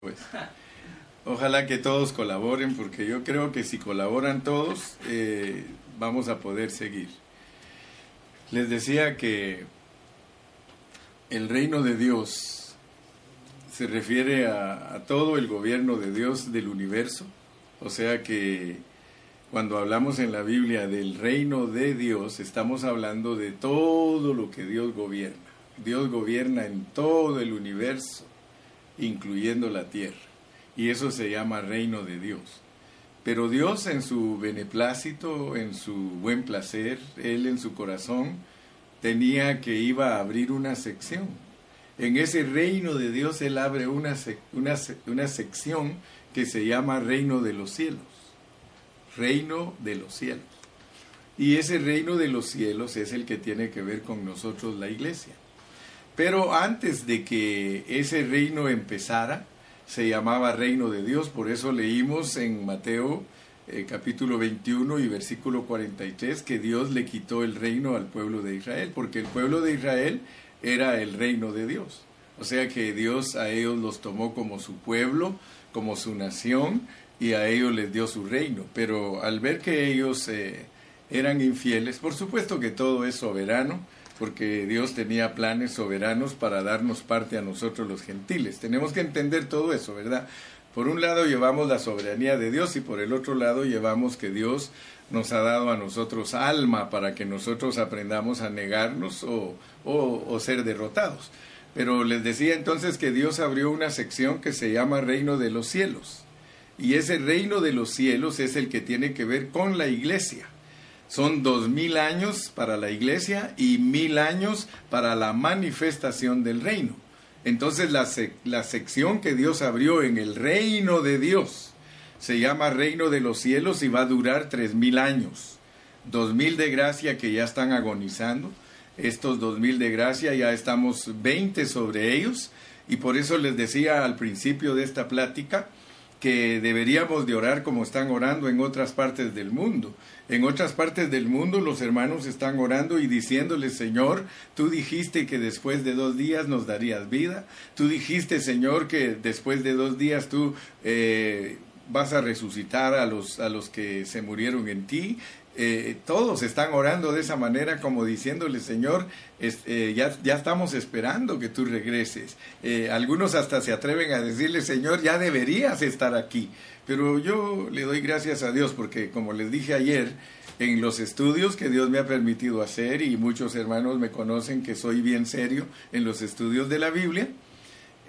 Pues, ojalá que todos colaboren, porque yo creo que si colaboran todos, eh, vamos a poder seguir. Les decía que el reino de Dios se refiere a, a todo el gobierno de Dios del universo, o sea que cuando hablamos en la Biblia del reino de Dios, estamos hablando de todo lo que Dios gobierna. Dios gobierna en todo el universo incluyendo la tierra. Y eso se llama reino de Dios. Pero Dios en su beneplácito, en su buen placer, Él en su corazón, tenía que iba a abrir una sección. En ese reino de Dios Él abre una, una, una sección que se llama reino de los cielos. Reino de los cielos. Y ese reino de los cielos es el que tiene que ver con nosotros la iglesia. Pero antes de que ese reino empezara, se llamaba reino de Dios, por eso leímos en Mateo eh, capítulo 21 y versículo 43 que Dios le quitó el reino al pueblo de Israel, porque el pueblo de Israel era el reino de Dios. O sea que Dios a ellos los tomó como su pueblo, como su nación, y a ellos les dio su reino. Pero al ver que ellos eh, eran infieles, por supuesto que todo es soberano, porque Dios tenía planes soberanos para darnos parte a nosotros los gentiles. Tenemos que entender todo eso, ¿verdad? Por un lado llevamos la soberanía de Dios y por el otro lado llevamos que Dios nos ha dado a nosotros alma para que nosotros aprendamos a negarnos o, o, ser derrotados. Pero les decía entonces que Dios abrió una sección que se llama Reino de los Cielos. Y ese reino de los cielos es el que tiene que ver con la iglesia. Son dos mil años para la iglesia y mil años para la manifestación del reino. Entonces la, la sección que Dios abrió en el reino de Dios se llama reino de los cielos y va a durar tres mil años. Dos mil de gracia que ya están agonizando. Estos dos mil de gracia ya estamos veinte sobre ellos. Y por eso les decía al principio de esta plática, que deberíamos de orar como están orando en otras partes del mundo. En otras partes del mundo los hermanos están orando y diciéndole, Señor, tú dijiste que después de dos días nos darías vida. Tú dijiste, Señor, que después de dos días tú eh, vas a resucitar a los, a los que se murieron en ti. Eh, todos están orando de esa manera como diciéndole, Señor, eh, ya, estamos esperando que tú regreses. Eh, algunos hasta se atreven a decirle, Señor, ya deberías estar aquí. Pero yo le doy gracias a Dios porque, como les dije ayer, en los estudios que Dios me ha permitido hacer, y muchos hermanos me conocen que soy bien serio en los estudios de la Biblia,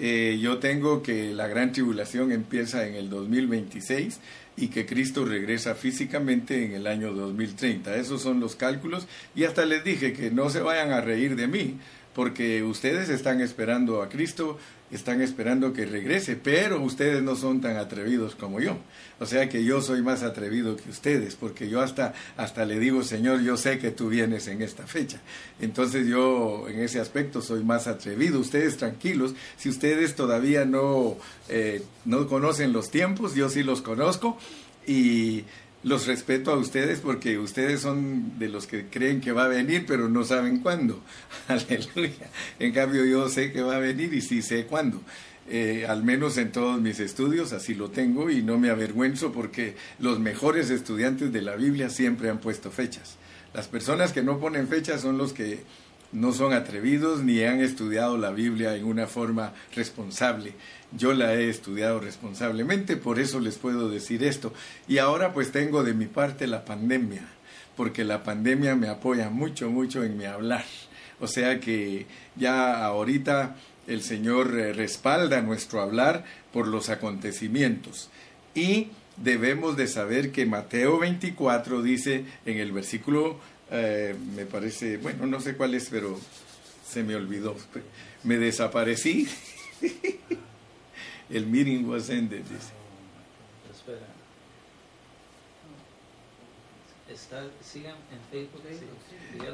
yo tengo que la gran tribulación empieza en el 2026 y que Cristo regresa físicamente en el año 2030. Esos son los cálculos y hasta les dije que no se vayan a reír de mí, porque ustedes están esperando a Cristo, están esperando que regrese, pero ustedes no son tan atrevidos como yo. O sea que yo soy más atrevido que ustedes, porque yo hasta, hasta le digo, Señor, yo sé que tú vienes en esta fecha. Entonces yo en ese aspecto soy más atrevido. Ustedes tranquilos, si ustedes todavía no, eh, no conocen los tiempos, yo sí los conozco y los respeto a ustedes porque ustedes son de los que creen que va a venir, pero no saben cuándo. Aleluya. En cambio, yo sé que va a venir y sí sé cuándo. Eh, al menos en todos mis estudios, así lo tengo y no me avergüenzo porque los mejores estudiantes de la Biblia siempre han puesto fechas. Las personas que no ponen fechas son los que no son atrevidos ni han estudiado la Biblia en una forma responsable. Yo la he estudiado responsablemente, por eso les puedo decir esto. Y ahora pues tengo de mi parte la pandemia, porque la pandemia me apoya mucho, mucho en mi hablar. O sea que ya ahorita el Señor eh, respalda nuestro hablar por los acontecimientos. Y debemos de saber que Mateo 24 dice en el versículo eh, me parece, bueno, no sé cuál es, pero se me olvidó. Me desaparecí. El meeting was ended, dice. Espera. sigan en Facebook.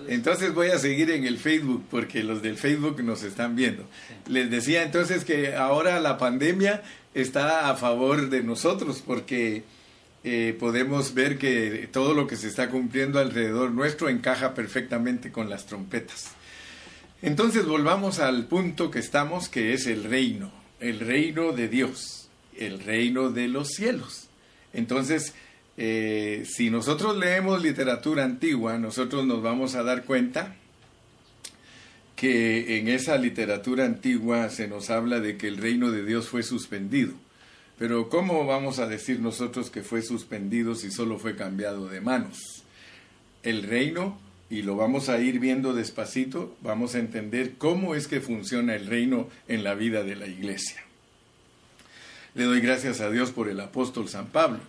Entonces voy a seguir en el Facebook porque los del Facebook nos están viendo. Les decía entonces que ahora la pandemia está a favor de nosotros porque eh, podemos ver que todo lo que se está cumpliendo alrededor nuestro encaja perfectamente con las trompetas. Entonces volvamos al punto que estamos, que es el reino, el reino de Dios. el reino de los cielos. Entonces, eh, si nosotros leemos literatura antigua, nosotros nos vamos a dar cuenta que en esa literatura antigua se nos habla de que el reino de Dios fue suspendido. Pero ¿cómo vamos a decir nosotros que fue suspendido si solo fue cambiado de manos? El reino, y lo vamos a ir viendo despacito, vamos a entender cómo es que funciona el reino en la vida de la iglesia. Le doy gracias a Dios por el apóstol San Pablo,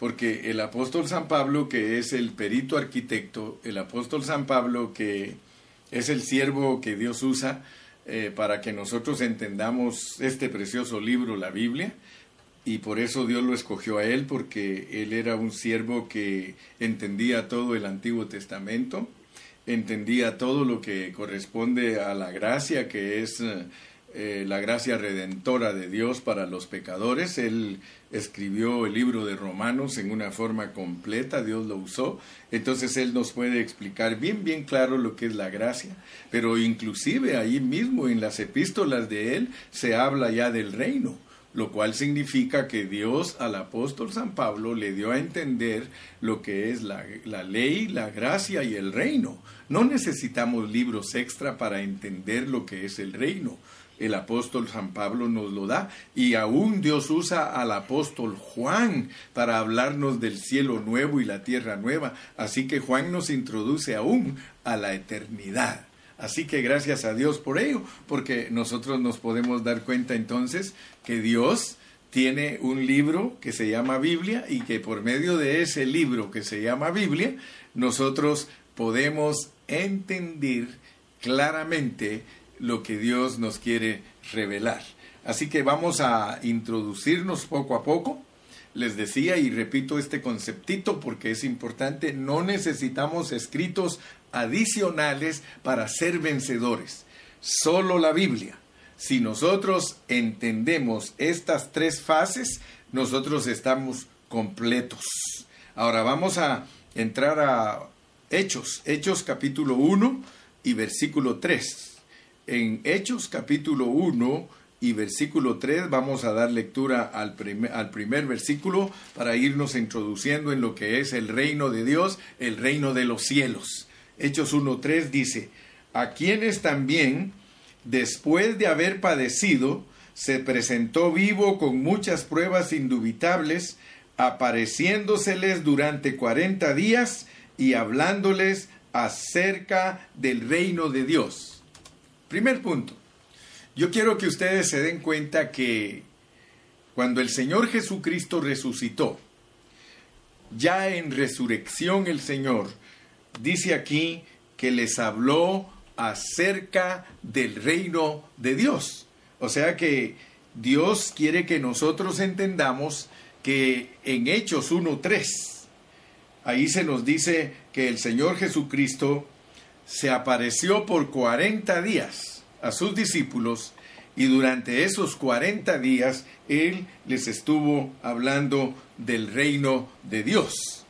porque el apóstol San Pablo, que es el perito arquitecto, el apóstol San Pablo, que es el siervo que Dios usa eh, para que nosotros entendamos este precioso libro, la Biblia, y por eso Dios lo escogió a él, porque él era un siervo que entendía todo el Antiguo Testamento, entendía todo lo que corresponde a la gracia, que es eh, la gracia redentora de Dios para los pecadores. Él escribió el libro de Romanos en una forma completa, Dios lo usó. Entonces Él nos puede explicar bien, bien claro lo que es la gracia. Pero inclusive ahí mismo en las epístolas de Él se habla ya del reino lo cual significa que Dios al apóstol San Pablo le dio a entender lo que es la, ley, la gracia y el reino. No necesitamos libros extra para entender lo que es el reino. El apóstol San Pablo nos lo da y aún Dios usa al apóstol Juan para hablarnos del cielo nuevo y la tierra nueva. Así que Juan nos introduce aún a la eternidad. Así que gracias a Dios por ello, porque nosotros nos podemos dar cuenta entonces que Dios tiene un libro que se llama Biblia y que por medio de ese libro que se llama Biblia, nosotros podemos entender claramente lo que Dios nos quiere revelar. Así que vamos a introducirnos poco a poco. Les decía y repito este conceptito porque es importante, no necesitamos escritos adicionales para ser vencedores. Solo la Biblia. Si nosotros entendemos estas tres fases, nosotros estamos completos. Ahora vamos a entrar a Hechos, Hechos capítulo 1 y versículo 3. En Hechos capítulo 1 y versículo 3 vamos a dar lectura al primer, al primer versículo para irnos introduciendo en lo que es el reino de Dios, el reino de los cielos. Hechos 1.3 dice, a quienes también, después de haber padecido, se presentó vivo con muchas pruebas indubitables, apareciéndoseles durante cuarenta días y hablándoles acerca del reino de Dios. Primer punto. Yo quiero que ustedes se den cuenta que cuando el Señor Jesucristo resucitó, ya en resurrección el Señor dice aquí que les habló acerca del reino de Dios. O sea que Dios quiere que nosotros entendamos que en Hechos 1.3, ahí se nos dice que el Señor Jesucristo se apareció por 40 días a sus discípulos y durante esos 40 días Él les estuvo hablando del reino de Dios.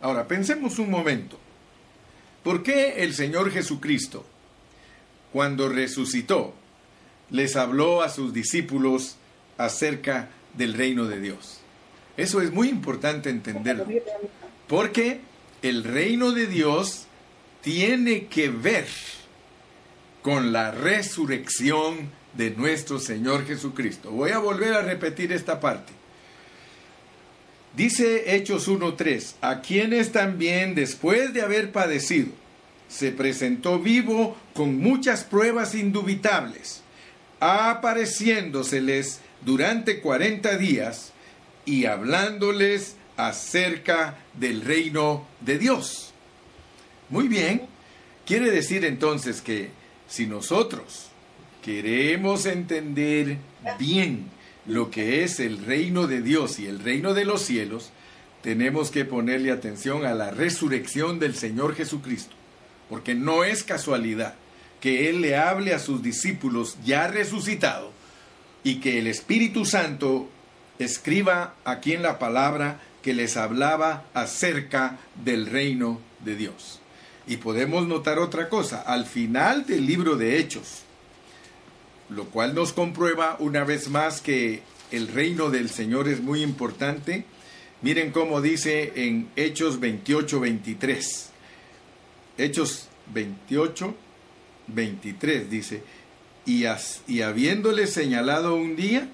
Ahora, pensemos un momento. ¿Por qué el Señor Jesucristo, cuando resucitó, les habló a sus discípulos acerca del reino de Dios? Eso es muy importante entenderlo. Porque el reino de Dios tiene que ver con la resurrección de nuestro Señor Jesucristo. Voy a volver a repetir esta parte. Dice Hechos 1.3, a quienes también después de haber padecido, se presentó vivo con muchas pruebas indubitables, apareciéndoseles durante 40 días y hablándoles acerca del reino de Dios. Muy bien, quiere decir entonces que si nosotros queremos entender bien lo que es el reino de Dios y el reino de los cielos, tenemos que ponerle atención a la resurrección del Señor Jesucristo, porque no es casualidad que Él le hable a sus discípulos ya resucitado y que el Espíritu Santo escriba aquí en la palabra que les hablaba acerca del reino de Dios. Y podemos notar otra cosa, al final del libro de Hechos, lo cual nos comprueba una vez más que el reino del Señor es muy importante. Miren cómo dice en Hechos 28, 23. Hechos 28, 23 dice, y, y habiéndole señalado un día,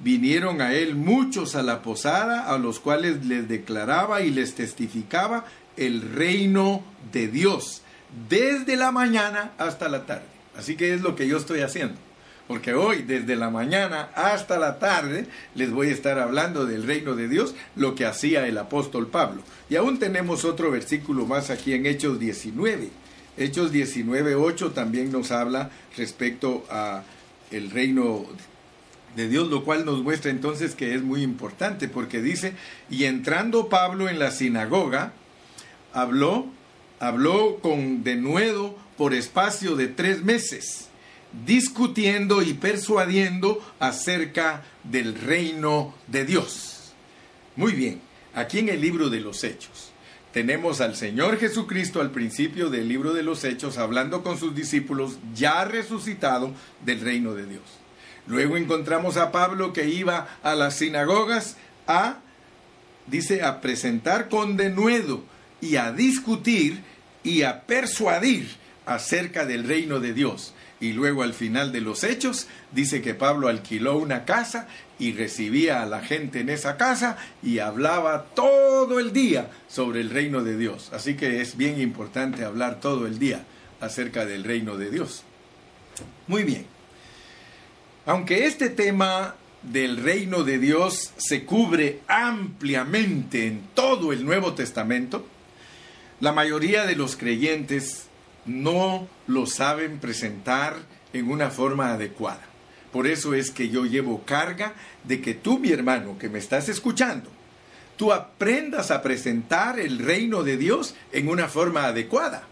vinieron a él muchos a la posada, a los cuales les declaraba y les testificaba el reino de Dios, desde la mañana hasta la tarde. Así que es lo que yo estoy haciendo. Porque hoy, desde la mañana hasta la tarde, les voy a estar hablando del reino de Dios, lo que hacía el apóstol Pablo. Y aún tenemos otro versículo más aquí en Hechos 19. Hechos 19, 8 también nos habla respecto a el reino de Dios, lo cual nos muestra entonces que es muy importante, porque dice, y entrando Pablo en la sinagoga, habló, habló con denuedo por espacio de tres meses, discutiendo y persuadiendo acerca del reino de Dios. Muy bien, aquí en el libro de los Hechos tenemos al Señor Jesucristo al principio del libro de los Hechos hablando con sus discípulos ya resucitado del reino de Dios. Luego encontramos a Pablo que iba a las sinagogas a, dice, a presentar con denuedo y a discutir y a persuadir acerca del reino de Dios. Y luego al final de los hechos dice que Pablo alquiló una casa y recibía a la gente en esa casa y hablaba todo el día sobre el reino de Dios. Así que es bien importante hablar todo el día acerca del reino de Dios. Muy bien. Aunque este tema del reino de Dios se cubre ampliamente en todo el Nuevo Testamento, la mayoría de los creyentes no lo saben presentar en una forma adecuada. Por eso es que yo llevo carga de que tú, mi hermano, que me estás escuchando, tú aprendas a presentar el reino de Dios en una forma adecuada.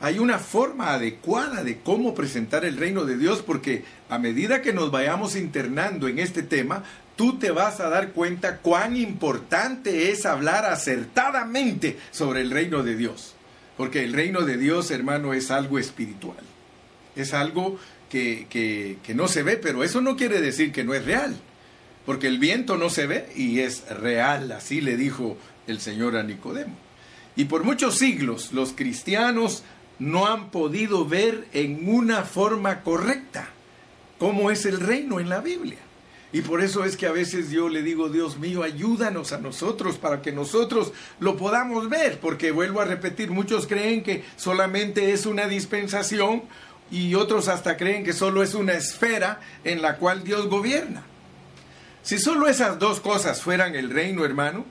Hay una forma adecuada de cómo presentar el reino de Dios porque a medida que nos vayamos internando en este tema, tú te vas a dar cuenta cuán importante es hablar acertadamente sobre el reino de Dios. Porque el reino de Dios, hermano, es algo espiritual. Es algo que, que, no se ve, pero eso no quiere decir que no es real. Porque el viento no se ve y es real, así le dijo el Señor a Nicodemo. Y por muchos siglos los cristianos no han podido ver en una forma correcta cómo es el reino en la Biblia. Y por eso es que a veces yo le digo, Dios mío, ayúdanos a nosotros para que nosotros lo podamos ver, porque vuelvo a repetir, muchos creen que solamente es una dispensación y otros hasta creen que solo es una esfera en la cual Dios gobierna. Si solo esas dos cosas fueran el reino, hermano,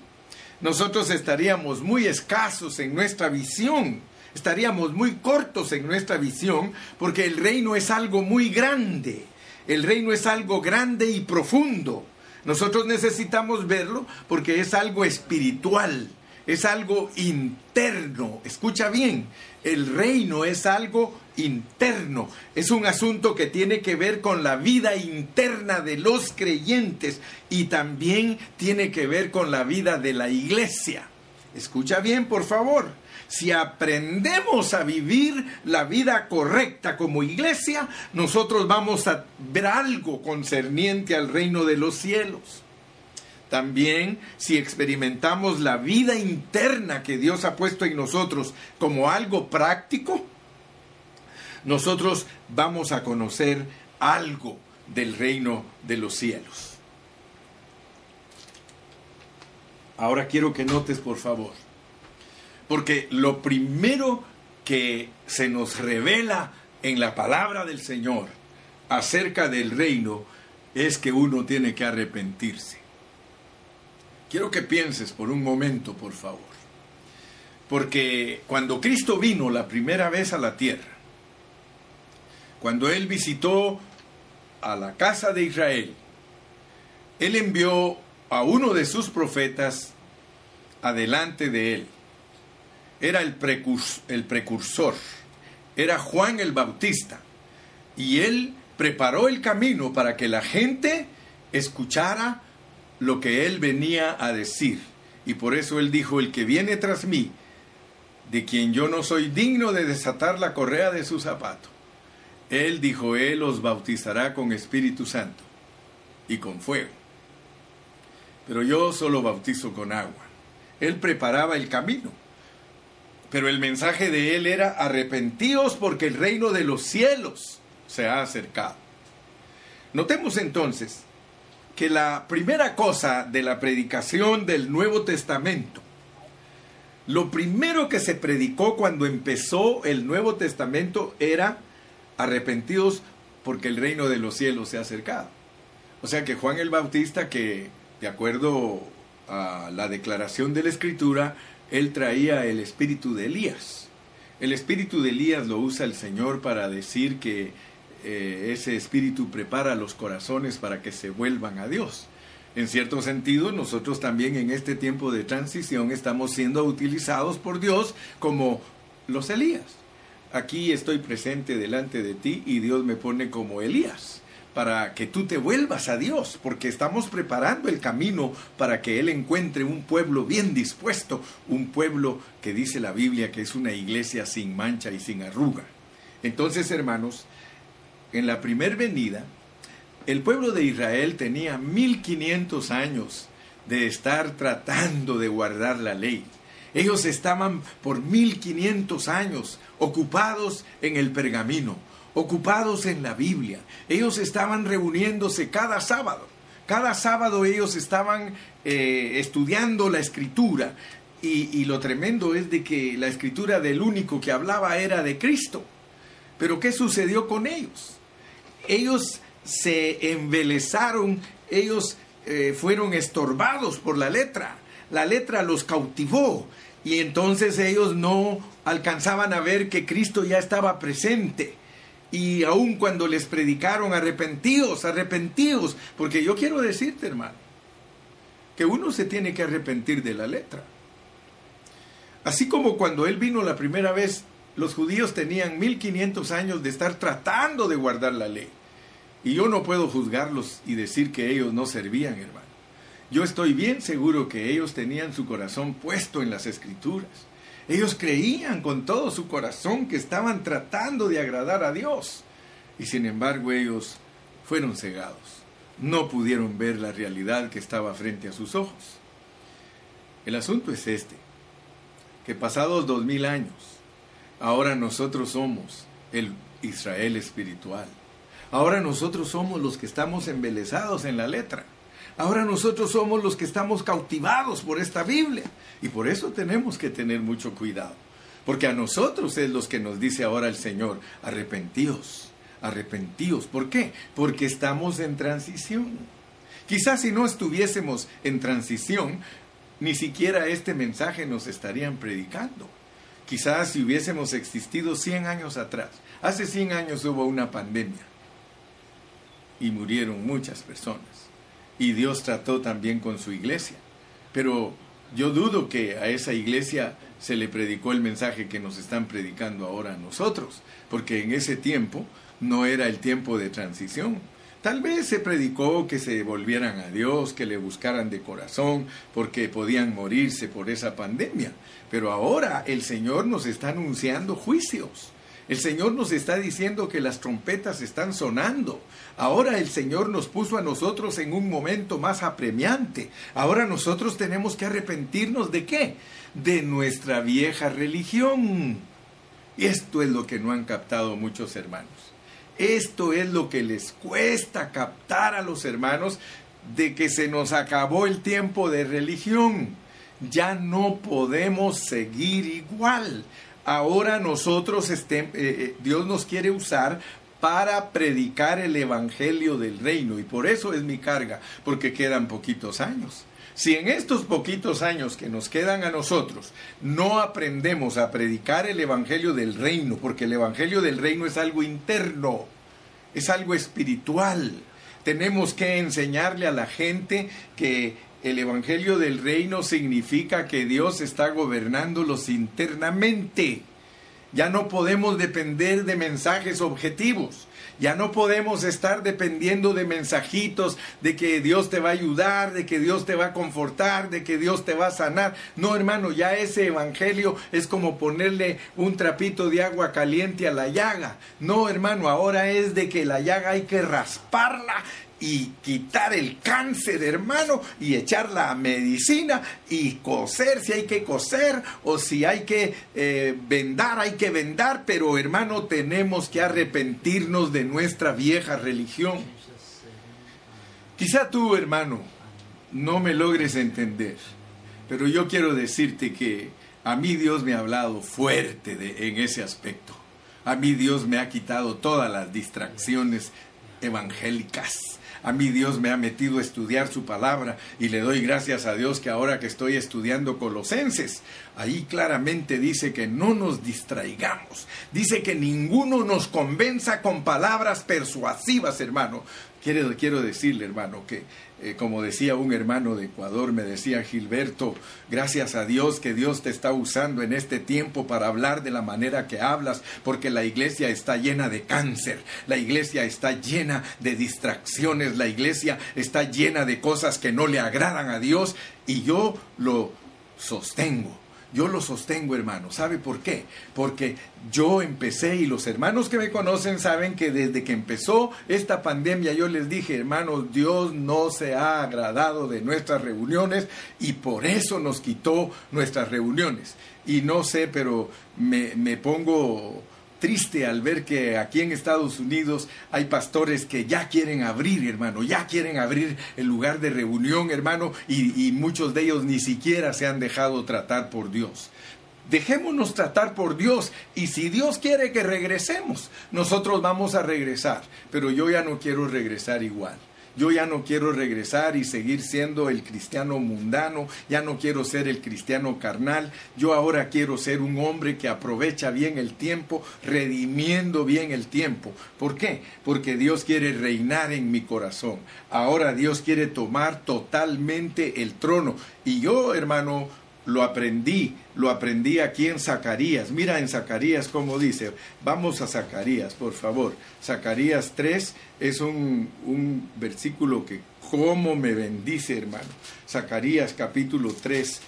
nosotros estaríamos muy escasos en nuestra visión, estaríamos muy cortos en nuestra visión, porque el reino es algo muy grande el reino es algo grande y profundo. Nosotros necesitamos verlo porque es algo espiritual, es algo interno. Escucha bien, el reino es algo interno, es un asunto que tiene que ver con la vida interna de los creyentes y también tiene que ver con la vida de la iglesia. Escucha bien, por favor si aprendemos a vivir la vida correcta como iglesia, nosotros vamos a ver algo concerniente al reino de los cielos. También si experimentamos la vida interna que Dios ha puesto en nosotros como algo práctico, nosotros vamos a conocer algo del reino de los cielos. Ahora quiero que notes, por favor, porque lo primero que se nos revela en la palabra del Señor acerca del reino es que uno tiene que arrepentirse. Quiero que pienses por un momento, por favor. Porque cuando Cristo vino la primera vez a la tierra, cuando Él visitó a la casa de Israel, Él envió a uno de sus profetas adelante de Él era el, precursor, era Juan el Bautista. Y él preparó el camino para que la gente escuchara lo que él venía a decir. Y por eso él dijo, el que viene tras mí, de quien yo no soy digno de desatar la correa de su zapato. Él dijo, él os bautizará con Espíritu Santo y con fuego. Pero yo solo bautizo con agua. Él preparaba el camino. Pero el mensaje de él era arrepentíos porque el reino de los cielos se ha acercado. Notemos entonces que la primera cosa de la predicación del Nuevo Testamento, lo primero que se predicó cuando empezó el Nuevo Testamento era arrepentidos porque el reino de los cielos se ha acercado. O sea que Juan el Bautista, que de acuerdo a la declaración de la Escritura, él traía el espíritu de Elías. El espíritu de Elías lo usa el Señor para decir que eh, ese espíritu prepara los corazones para que se vuelvan a Dios. En cierto sentido, nosotros también en este tiempo de transición estamos siendo utilizados por Dios como los Elías. Aquí estoy presente delante de ti y Dios me pone como Elías para que tú te vuelvas a Dios, porque estamos preparando el camino para que Él encuentre un pueblo bien dispuesto, un pueblo que dice la Biblia que es una iglesia sin mancha y sin arruga. Entonces, hermanos, en la primer venida, el pueblo de Israel tenía 1500 años de estar tratando de guardar la ley. Ellos estaban por 1500 años ocupados en el pergamino, ocupados en la Biblia. Ellos estaban reuniéndose cada sábado. Cada sábado ellos estaban eh, estudiando la escritura. Y, lo tremendo es de que la escritura del único que hablaba era de Cristo. Pero ¿qué sucedió con ellos? ellos se embelezaron, ellos eh, fueron estorbados por la letra, la letra los cautivó y entonces ellos no alcanzaban a ver que Cristo ya estaba presente. Y aun cuando les predicaron arrepentidos, arrepentidos, porque yo quiero decirte, hermano, que uno se tiene que arrepentir de la letra. Así como cuando Él vino la primera vez, los judíos tenían 1500 años de estar tratando de guardar la ley. Y yo no puedo juzgarlos y decir que ellos no servían, hermano. Yo estoy bien seguro que ellos tenían su corazón puesto en las escrituras. Ellos creían con todo su corazón que estaban tratando de agradar a Dios. Y sin embargo ellos fueron cegados. No pudieron ver la realidad que estaba frente a sus ojos. El asunto es este, que pasados dos mil años, ahora nosotros somos el Israel espiritual. Ahora nosotros somos los que estamos embelesados en la letra. Ahora nosotros somos los que estamos cautivados por esta Biblia. Y por eso tenemos que tener mucho cuidado. Porque a nosotros es los que nos dice ahora el Señor, arrepentíos, arrepentíos. ¿Por qué? Porque estamos en transición. Quizás si no estuviésemos en transición, ni siquiera este mensaje nos estarían predicando. Quizás si hubiésemos existido 100 años atrás. Hace 100 años hubo una pandemia y murieron muchas personas. Y Dios trató también con su iglesia. Pero yo dudo que a esa iglesia se le predicó el mensaje que nos están predicando ahora a nosotros, porque en ese tiempo no era el tiempo de transición. Tal vez se predicó que se volvieran a Dios, que le buscaran de corazón, porque podían morirse por esa pandemia. Pero ahora el Señor nos está anunciando juicios. El Señor nos está diciendo que las trompetas están sonando. Ahora el Señor nos puso a nosotros en un momento más apremiante. Ahora nosotros tenemos que arrepentirnos de qué? De nuestra vieja religión. Esto es lo que no han captado muchos hermanos. Esto es lo que les cuesta captar a los hermanos de que se nos acabó el tiempo de religión. Ya no podemos seguir igual ahora nosotros, eh, eh, Dios nos quiere usar para predicar el Evangelio del Reino. Y por eso es mi carga, porque quedan poquitos años. Si en estos poquitos años que nos quedan a nosotros no aprendemos a predicar el Evangelio del Reino, porque el Evangelio del Reino es algo interno, es algo espiritual, tenemos que enseñarle a la gente que el Evangelio del Reino significa que Dios está gobernándolos internamente. Ya no podemos depender de mensajes objetivos. Ya no podemos estar dependiendo de mensajitos de que Dios te va a ayudar, de que Dios te va a confortar, de que Dios te va a sanar. No, hermano, ya ese evangelio es como ponerle un trapito de agua caliente a la llaga. No, hermano, ahora es de que la llaga hay que rasparla y quitar el cáncer, hermano, y echar la medicina y coser si hay que coser o si hay que eh, vendar, hay que vendar, pero hermano, tenemos que arrepentirnos de nuestra vieja religión. Quizá tú, hermano, no me logres entender, pero yo quiero decirte que a mí Dios me ha hablado fuerte en ese aspecto. A mí Dios me ha quitado todas las distracciones evangélicas. A mí Dios me ha metido a estudiar su palabra y le doy gracias a Dios que ahora que estoy estudiando Colosenses, ahí claramente dice que no nos distraigamos. Dice que ninguno nos convenza con palabras persuasivas, hermano. Quiero, quiero decirle, hermano, que eh, como decía un hermano de Ecuador, me decía Gilberto, gracias a Dios que Dios te está usando en este tiempo para hablar de la manera que hablas, porque la iglesia está llena de cáncer, la iglesia está llena de distracciones, la iglesia está llena de cosas que no le agradan a Dios y yo lo sostengo. Yo lo sostengo, hermano. ¿Sabe por qué? Porque yo empecé y los hermanos que me conocen saben que desde que empezó esta pandemia yo les dije, hermanos, Dios no se ha agradado de nuestras reuniones y por eso nos quitó nuestras reuniones. Y no sé, pero me, me pongo triste al ver que aquí en Estados Unidos hay pastores que ya quieren abrir, hermano, ya quieren abrir el lugar de reunión, hermano, y, muchos de ellos ni siquiera se han dejado tratar por Dios. Dejémonos tratar por Dios y si Dios quiere que regresemos, nosotros vamos a regresar, pero yo ya no quiero regresar igual. Yo ya no quiero regresar y seguir siendo el cristiano mundano, ya no quiero ser el cristiano carnal, yo ahora quiero ser un hombre que aprovecha bien el tiempo, redimiendo bien el tiempo. ¿Por qué? Porque Dios quiere reinar en mi corazón. Ahora Dios quiere tomar totalmente el trono. Y yo, hermano, lo aprendí, lo aprendí aquí en Zacarías. Mira en Zacarías cómo dice. Vamos a Zacarías, por favor. Zacarías 3 es un, un versículo que cómo me bendice, hermano. Zacarías capítulo 3.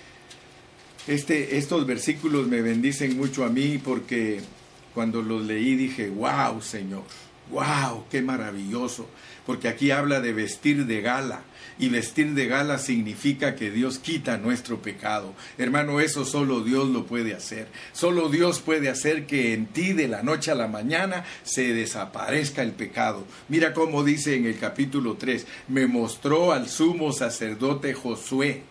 Este, estos versículos me bendicen mucho a mí porque cuando los leí dije, wow, Señor, wow, qué maravilloso. Porque aquí habla de vestir de gala y vestir de gala significa que Dios quita nuestro pecado. Hermano, eso solo Dios lo puede hacer. Solo Dios puede hacer que en ti de la noche a la mañana se desaparezca el pecado. Mira cómo dice en el capítulo 3, me mostró al sumo sacerdote Josué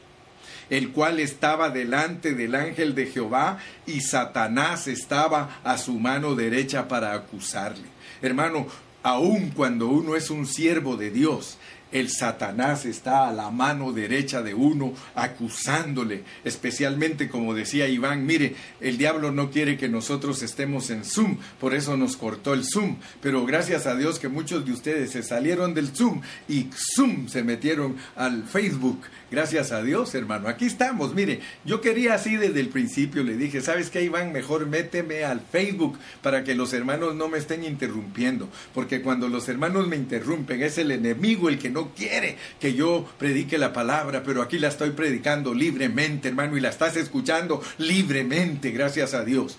el cual estaba delante del ángel de Jehová y Satanás estaba a su mano derecha para acusarle. Hermano, aun cuando uno es un siervo de Dios, el Satanás está a la mano derecha de uno acusándole, especialmente como decía Iván, mire, el diablo no quiere que nosotros estemos en Zoom, por eso nos cortó el Zoom, pero gracias a Dios que muchos de ustedes se salieron del Zoom y Zoom se metieron al Facebook Gracias a Dios, hermano. Aquí estamos. Mire, yo quería así desde el principio. Le dije, ¿sabes qué, Iván? Mejor méteme al Facebook para que los hermanos no me estén interrumpiendo. Porque cuando los hermanos me interrumpen, es el enemigo el que no quiere que yo predique la palabra. Pero aquí la estoy predicando libremente, hermano, y la estás escuchando libremente, gracias a Dios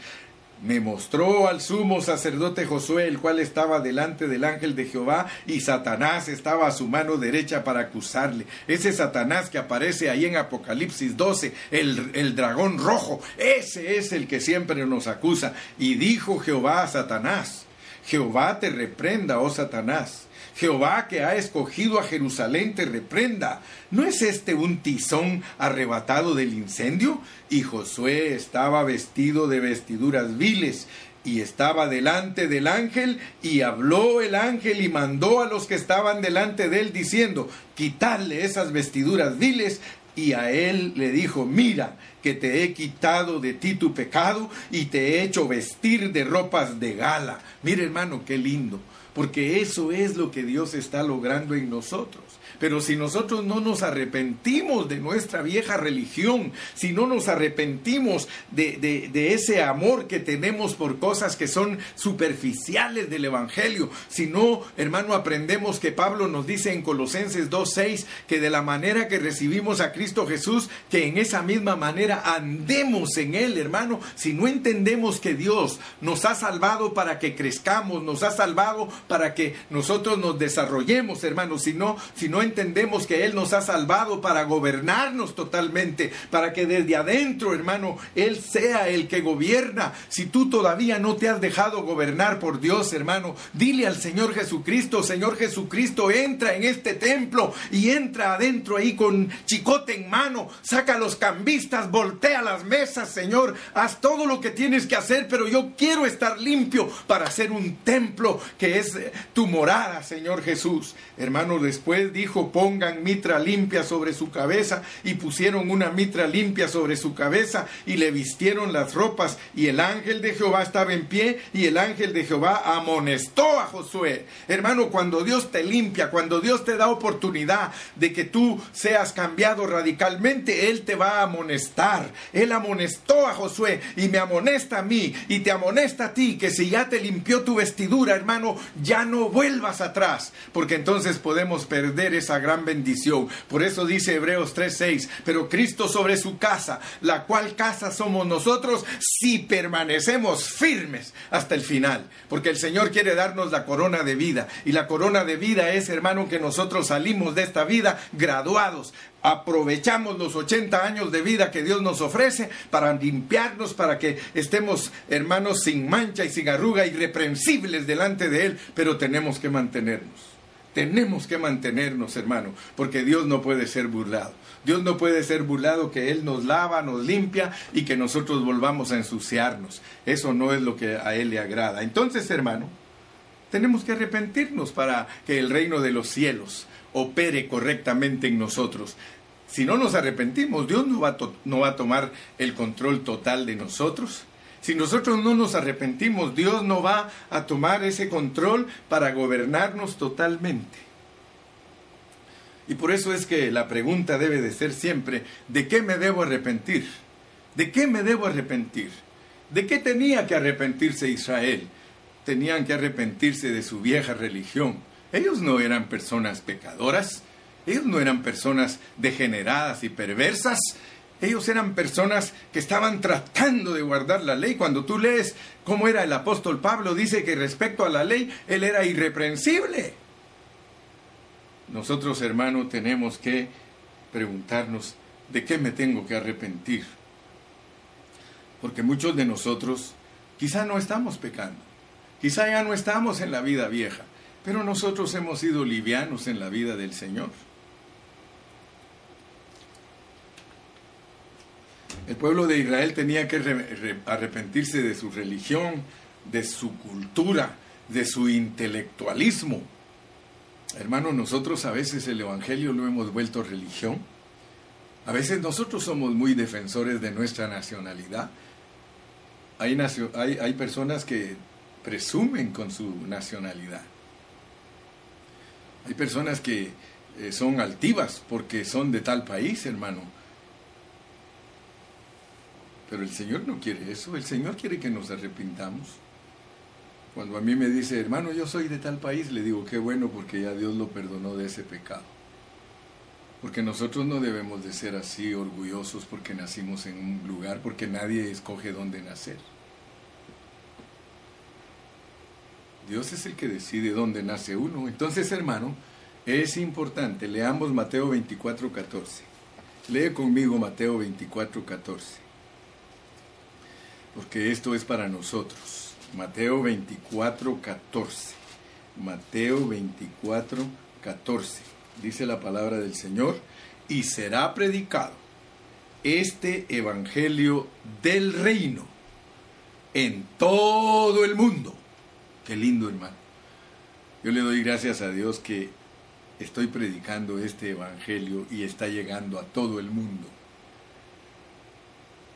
me mostró al sumo sacerdote Josué, el cual estaba delante del ángel de Jehová, y Satanás estaba a su mano derecha para acusarle. Ese Satanás que aparece ahí en Apocalipsis 12, el, el dragón rojo, ese es el que siempre nos acusa. Y dijo Jehová a Satanás, Jehová te reprenda, oh Satanás Jehová que ha escogido a Jerusalén te reprenda. ¿No es este un tizón arrebatado del incendio? Y Josué estaba vestido de vestiduras viles y estaba delante del ángel, y habló el ángel y mandó a los que estaban delante de él diciendo, quitadle esas vestiduras viles, y a él le dijo, mira, que te he quitado de ti tu pecado y te he hecho vestir de ropas de gala. Mira hermano, qué lindo porque eso es lo que Dios está logrando en nosotros. Pero si nosotros no nos arrepentimos de nuestra vieja religión, si no nos arrepentimos de, de ese amor que tenemos por cosas que son superficiales del Evangelio, si no, hermano, aprendemos que Pablo nos dice en Colosenses 2.6 que de la manera que recibimos a Cristo Jesús, que en esa misma manera andemos en Él, hermano, si no entendemos que Dios nos ha salvado para que crezcamos, nos ha salvado para que nosotros nos desarrollemos, hermano, si no, si no entendemos que Él nos ha salvado para gobernarnos totalmente, para que desde adentro, hermano, Él sea el que gobierna. Si tú todavía no te has dejado gobernar por Dios, hermano, dile al Señor Jesucristo, Señor Jesucristo, entra en este templo y entra adentro ahí con chicote en mano, saca los cambistas, voltea las mesas, Señor, haz todo lo que tienes que hacer, pero yo quiero estar limpio para hacer un templo que es tu morada, Señor Jesús. Hermano, después dijo, pongan mitra limpia sobre su cabeza y pusieron una mitra limpia sobre su cabeza y le vistieron las ropas y el ángel de Jehová estaba en pie y el ángel de Jehová amonestó a Josué. Hermano, cuando Dios te limpia, cuando Dios te da oportunidad de que tú seas cambiado radicalmente, Él te va a amonestar. Él amonestó a Josué y me amonesta a mí y te amonesta a ti que si ya te limpió tu vestidura, hermano, ya no vuelvas atrás, porque entonces podemos perder esa gran bendición. Por eso dice Hebreos 3:6, pero Cristo sobre su casa, la cual casa somos nosotros si permanecemos firmes hasta el final, porque el Señor quiere darnos la corona de vida y la corona de vida es, hermano, que nosotros salimos de esta vida graduados, aprovechamos los 80 años de vida que Dios nos ofrece para limpiarnos, para que estemos, hermanos, sin mancha y sin arruga, irreprensibles delante de Él, pero tenemos que mantenernos. Tenemos que mantenernos, hermano, porque Dios no puede ser burlado. Dios no puede ser burlado que Él nos lava, nos limpia y que nosotros volvamos a ensuciarnos. Eso no es lo que a Él le agrada. Entonces, hermano, tenemos que arrepentirnos para que el reino de los cielos opere correctamente en nosotros. Si no nos arrepentimos, Dios no va, no va a tomar el control total de nosotros. Si nosotros no nos arrepentimos, Dios no va a tomar ese control para gobernarnos totalmente. Y por eso es que la pregunta debe de ser siempre, ¿de qué me debo arrepentir? ¿De qué me debo arrepentir? ¿De qué tenía que arrepentirse Israel? Tenían que arrepentirse de su vieja religión. Ellos no eran personas pecadoras, ellos no eran personas degeneradas y perversas, ellos eran personas que estaban tratando de guardar la ley. Cuando tú lees cómo era el apóstol Pablo, dice que respecto a la ley, él era irreprensible. Nosotros, hermanos, tenemos que preguntarnos, ¿de qué me tengo que arrepentir? Porque muchos de nosotros quizá no estamos pecando, quizá ya no estamos en la vida vieja, pero nosotros hemos sido livianos en la vida del Señor. El pueblo de Israel tenía que arrepentirse de su religión, de su cultura, de su intelectualismo. Hermanos, nosotros a veces el Evangelio lo hemos vuelto religión. A veces nosotros somos muy defensores de nuestra nacionalidad. Hay personas que presumen con su nacionalidad. Hay personas que eh, son altivas porque son de tal país, hermano pero el Señor no quiere eso, el Señor quiere que nos arrepintamos. Cuando a mí me dice, hermano, yo soy de tal país, le digo, qué bueno porque ya Dios lo perdonó de ese pecado. Porque nosotros no debemos de ser así orgullosos porque nacimos en un lugar, porque nadie escoge dónde nacer. Dios es el que decide dónde nace uno. Entonces, hermano, es importante, leamos Mateo 24, 14. Lee conmigo Mateo 24, 14 porque esto es para nosotros. Mateo 24, 14. Mateo 24, 14. Dice la palabra del Señor, y será predicado este Evangelio del reino en todo el mundo. Qué lindo hermano. Yo le doy gracias a Dios que estoy predicando este Evangelio y está llegando a todo el mundo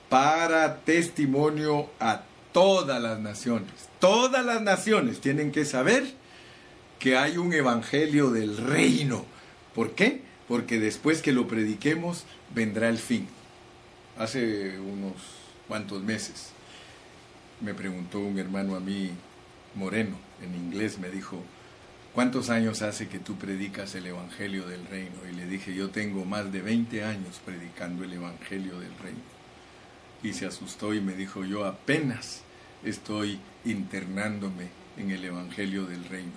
para testimonio a todas las naciones. Todas las naciones tienen que saber que hay un evangelio del reino ¿Por qué? Porque después que lo prediquemos vendrá el fin. Hace unos cuantos meses me preguntó un hermano a mí, Moreno, en inglés, me dijo, ¿cuántos años hace que tú predicas el Evangelio del Reino? Y le dije, yo tengo más de 20 años predicando el Evangelio del Reino. Y se asustó y me dijo, yo apenas estoy internándome en el Evangelio del Reino.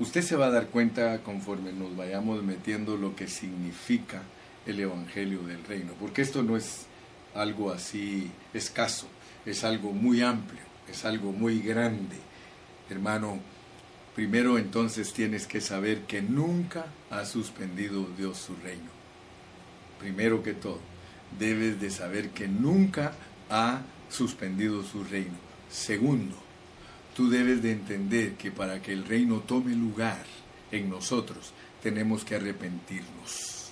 Usted se va a dar cuenta conforme nos vayamos metiendo lo que significa el Evangelio del Reino, porque esto no es algo así escaso, es algo muy amplio, es algo muy grande. Hermano, primero entonces tienes que saber que nunca ha suspendido Dios su reino. Primero que todo, debes de saber que nunca ha suspendido su reino. Segundo, tú debes de entender que para que el reino tome lugar en nosotros, tenemos que arrepentirnos.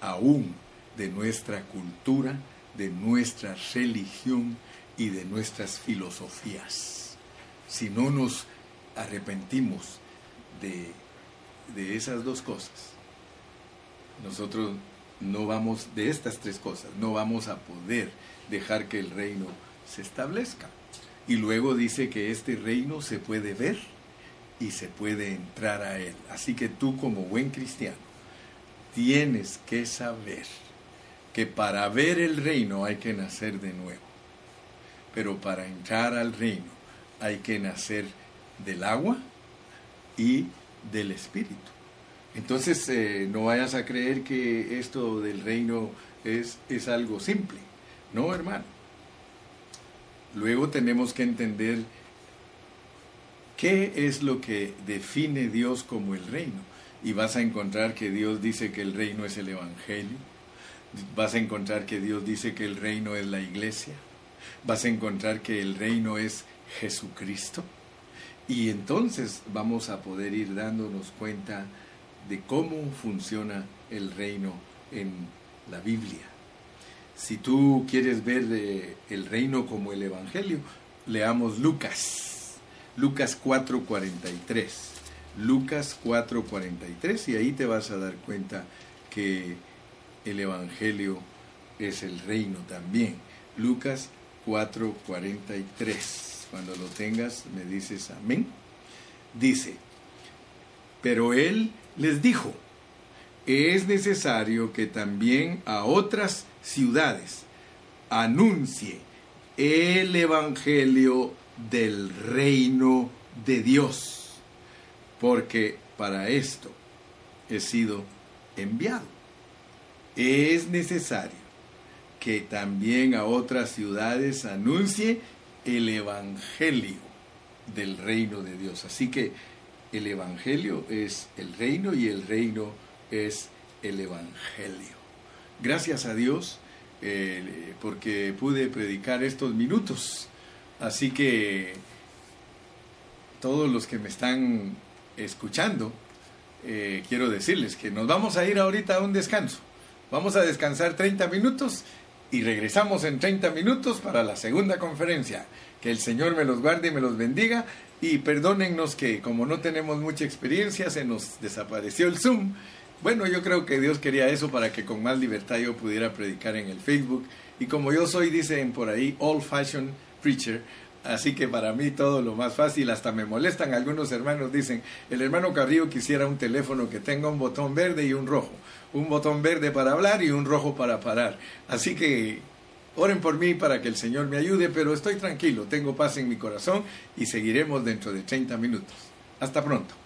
Aún de nuestra cultura, de nuestra religión y de nuestras filosofías. Si no nos arrepentimos de, de esas dos cosas, nosotros no vamos, de estas tres cosas, no vamos a poder dejar que el reino se establezca. Y luego dice que este reino se puede ver y se puede entrar a él. Así que tú como buen cristiano tienes que saber que para ver el reino hay que nacer de nuevo. Pero para entrar al reino hay que nacer del agua y del espíritu. Entonces eh, no vayas a creer que esto del reino es, es algo simple. No, hermano. Luego tenemos que entender qué es lo que define Dios como el reino. Y vas a encontrar que Dios dice que el reino es el Evangelio vas a encontrar que Dios dice que el reino es la iglesia, vas a encontrar que el reino es Jesucristo, y entonces vamos a poder ir dándonos cuenta de cómo funciona el reino en la Biblia. Si tú quieres ver eh, el reino como el Evangelio, leamos Lucas, Lucas 4:43. Lucas 4:43 y ahí te vas a dar cuenta que el Evangelio es el reino también. Lucas 4:43. Cuando lo tengas me dices amén. Dice, pero él les dijo, es necesario que también a otras ciudades anuncie el Evangelio del reino de Dios, porque para esto he sido enviado es necesario que también a otras ciudades anuncie el Evangelio del reino de Dios. Así que el Evangelio es el reino y el reino es el Evangelio. Gracias a Dios eh, porque pude predicar estos minutos. Así que todos los que me están escuchando, eh, quiero decirles que nos vamos a ir ahorita a un descanso. Vamos a descansar 30 minutos y regresamos en 30 minutos para la segunda conferencia. Que el Señor me los guarde y me los bendiga. Y perdónennos que como no tenemos mucha experiencia, se nos desapareció el Zoom. Bueno, yo creo que Dios quería eso para que con más libertad yo pudiera predicar en el Facebook. Y como yo soy, dicen por ahí, old fashioned preacher, Así que para mí todo lo más fácil, hasta me molestan algunos hermanos, dicen, el hermano Carrillo quisiera un teléfono que tenga un botón verde y un rojo, un botón verde para hablar y un rojo para parar. Así que oren por mí para que el Señor me ayude, pero estoy tranquilo, tengo paz en mi corazón y seguiremos dentro de 30 minutos. Hasta pronto.